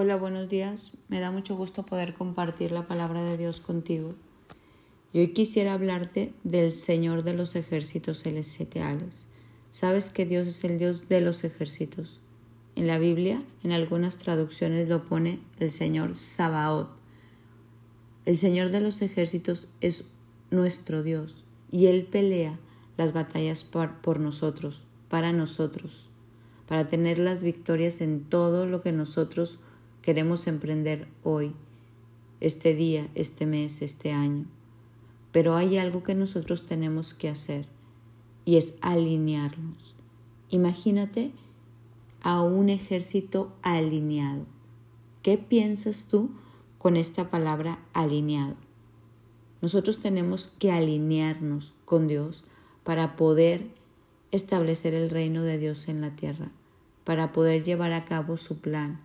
Hola, buenos días. Me da mucho gusto poder compartir la palabra de Dios contigo. Y hoy quisiera hablarte del Señor de los ejércitos celestiales. Sabes que Dios es el Dios de los ejércitos. En la Biblia, en algunas traducciones lo pone el Señor Sabaoth. El Señor de los ejércitos es nuestro Dios y Él pelea las batallas por nosotros, para nosotros, para tener las victorias en todo lo que nosotros queremos emprender hoy, este día, este mes, este año. Pero hay algo que nosotros tenemos que hacer y es alinearnos. Imagínate a un ejército alineado. ¿Qué piensas tú con esta palabra alineado? Nosotros tenemos que alinearnos con Dios para poder establecer el reino de Dios en la tierra, para poder llevar a cabo su plan,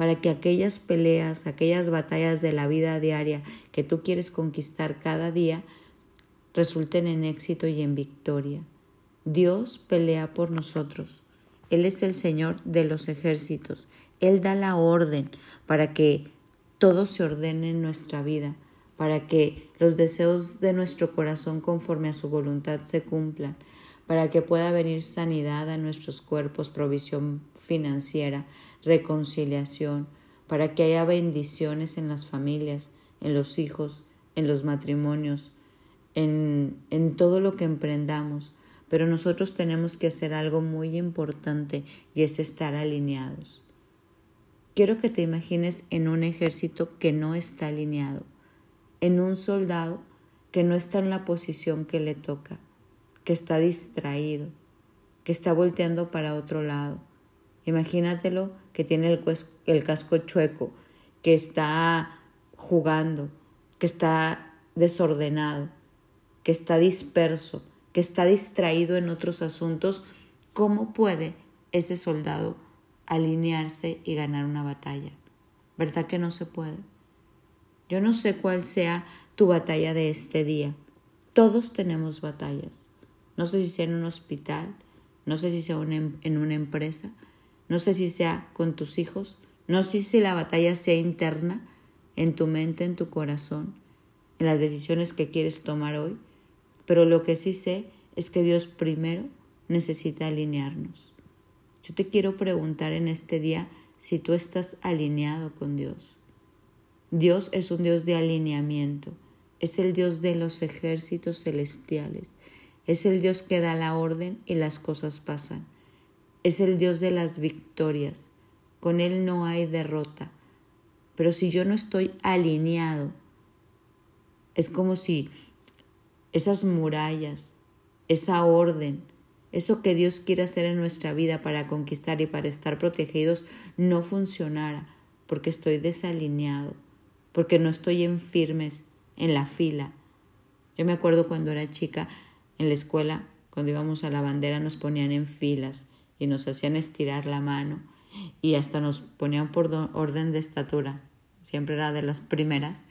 para que aquellas peleas, aquellas batallas de la vida diaria que tú quieres conquistar cada día resulten en éxito y en victoria. Dios pelea por nosotros. Él es el Señor de los ejércitos. Él da la orden para que todo se ordene en nuestra vida, para que los deseos de nuestro corazón conforme a su voluntad se cumplan, para que pueda venir sanidad a nuestros cuerpos, provisión financiera, reconciliación, para que haya bendiciones en las familias, en los hijos, en los matrimonios, en, en todo lo que emprendamos. Pero nosotros tenemos que hacer algo muy importante y es estar alineados. Quiero que te imagines en un ejército que no está alineado, en un soldado que no está en la posición que le toca, que está distraído, que está volteando para otro lado, Imagínatelo que tiene el, casco chueco, que está jugando, que está desordenado, que está disperso, que está distraído en otros asuntos. ¿Cómo puede ese soldado alinearse y ganar una batalla? ¿Verdad que no se puede? Yo no sé cuál sea tu batalla de este día. Todos tenemos batallas. No sé si sea en un hospital, no sé si sea em, en una empresa, no sé si sea con tus hijos, no sé si la batalla sea interna, en tu mente, en tu corazón, en las decisiones que quieres tomar hoy, pero lo que sí sé es que Dios primero necesita alinearnos. Yo te quiero preguntar en este día si tú estás alineado con Dios. Dios es un Dios de alineamiento, es el Dios de los ejércitos celestiales, es el Dios que da la orden y las cosas pasan. Es el Dios de las victorias. Con Él no hay derrota. Pero si yo no estoy alineado, es como si esas murallas, esa orden, eso que Dios quiere hacer en nuestra vida para conquistar y para estar protegidos no funcionara porque estoy desalineado, porque no estoy en firmes en la fila. Yo me acuerdo cuando era chica en la escuela, cuando íbamos a la bandera nos ponían en filas y nos hacían estirar la mano y hasta nos ponían por orden de estatura, siempre era de las primeras,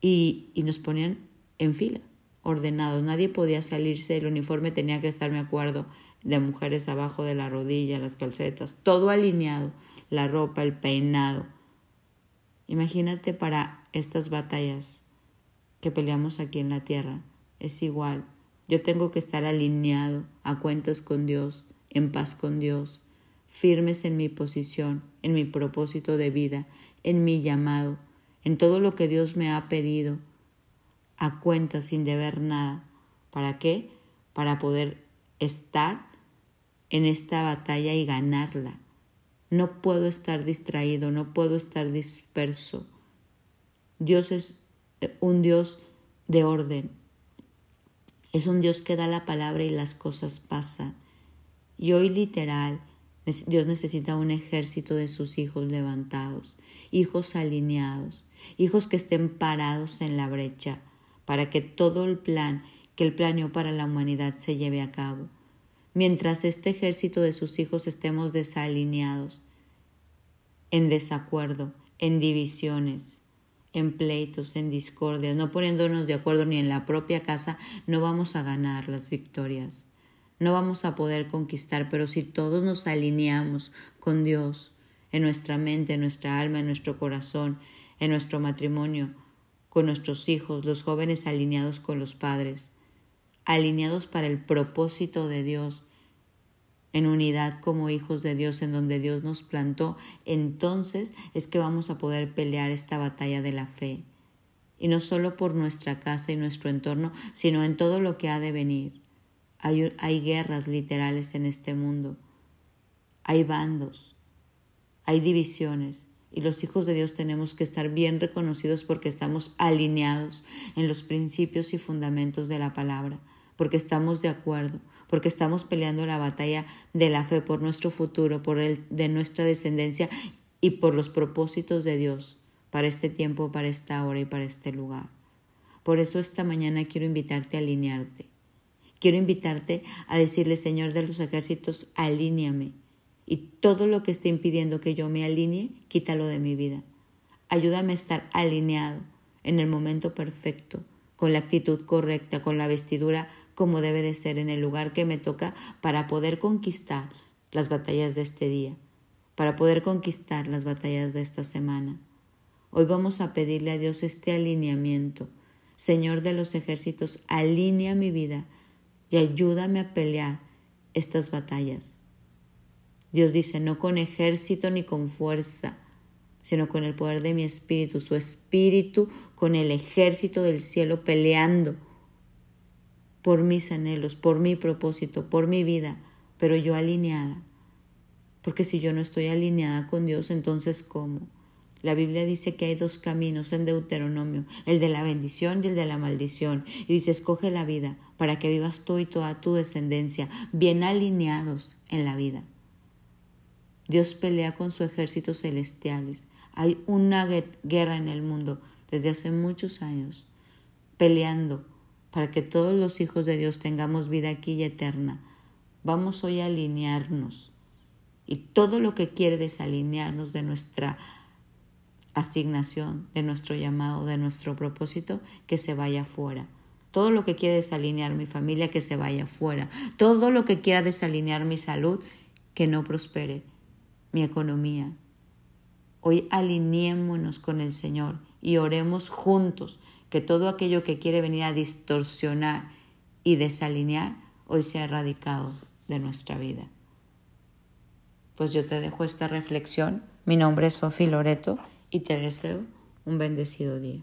y, y nos ponían en fila, ordenados, nadie podía salirse, el uniforme tenía que estar, me acuerdo, de mujeres abajo de la rodilla, las calcetas, todo alineado, la ropa, el peinado. Imagínate para estas batallas que peleamos aquí en la tierra, es igual, yo tengo que estar alineado a cuentas con Dios, en paz con Dios, firmes en mi posición, en mi propósito de vida, en mi llamado, en todo lo que Dios me ha pedido, a cuenta sin deber nada. ¿Para qué? Para poder estar en esta batalla y ganarla. No puedo estar distraído, no puedo estar disperso. Dios es un Dios de orden. Es un Dios que da la palabra y las cosas pasan. Y hoy literal, Dios necesita un ejército de sus hijos levantados, hijos alineados, hijos que estén parados en la brecha para que todo el plan que Él planeó para la humanidad se lleve a cabo. Mientras este ejército de sus hijos estemos desalineados, en desacuerdo, en divisiones, en pleitos, en discordias, no poniéndonos de acuerdo ni en la propia casa, no vamos a ganar las victorias. No vamos a poder conquistar, pero si todos nos alineamos con Dios, en nuestra mente, en nuestra alma, en nuestro corazón, en nuestro matrimonio, con nuestros hijos, los jóvenes alineados con los padres, alineados para el propósito de Dios, en unidad como hijos de Dios en donde Dios nos plantó, entonces es que vamos a poder pelear esta batalla de la fe. Y no solo por nuestra casa y nuestro entorno, sino en todo lo que ha de venir. Hay, hay guerras literales en este mundo. Hay bandos. Hay divisiones. Y los hijos de Dios tenemos que estar bien reconocidos porque estamos alineados en los principios y fundamentos de la palabra, porque estamos de acuerdo, porque estamos peleando la batalla de la fe por nuestro futuro, por el de nuestra descendencia y por los propósitos de Dios para este tiempo, para esta hora y para este lugar. Por eso esta mañana quiero invitarte a alinearte. Quiero invitarte a decirle, Señor de los ejércitos, alíñame. Y todo lo que esté impidiendo que yo me alinee, quítalo de mi vida. Ayúdame a estar alineado en el momento perfecto, con la actitud correcta, con la vestidura como debe de ser en el lugar que me toca para poder conquistar las batallas de este día, para poder conquistar las batallas de esta semana. Hoy vamos a pedirle a Dios este alineamiento. Señor de los ejércitos, alinea mi vida y ayúdame a pelear estas batallas. Dios dice, no con ejército ni con fuerza, sino con el poder de mi espíritu, su espíritu con el ejército del cielo peleando por mis anhelos, por mi propósito, por mi vida, pero yo alineada. Porque si yo no estoy alineada con Dios, entonces ¿cómo? La Biblia dice que hay dos caminos en Deuteronomio, el de la bendición y el de la maldición. Y dice, escoge la vida para que vivas tú y toda tu descendencia bien alineados en la vida. Dios pelea con sus ejércitos celestiales. Hay una guerra en el mundo desde hace muchos años, peleando para que todos los hijos de Dios tengamos vida aquí y eterna. Vamos hoy a alinearnos y todo lo que quiere desalinearnos de nuestra asignación, de nuestro llamado, de nuestro propósito, que se vaya fuera. Todo lo que quiere desalinear mi familia, que se vaya fuera. Todo lo que quiera desalinear mi salud, que no prospere. Mi economía. Hoy alineémonos con el Señor y oremos juntos que todo aquello que quiere venir a distorsionar y desalinear hoy sea erradicado de nuestra vida. Pues yo te dejo esta reflexión. Mi nombre es Sofi Loreto y te deseo un bendecido día.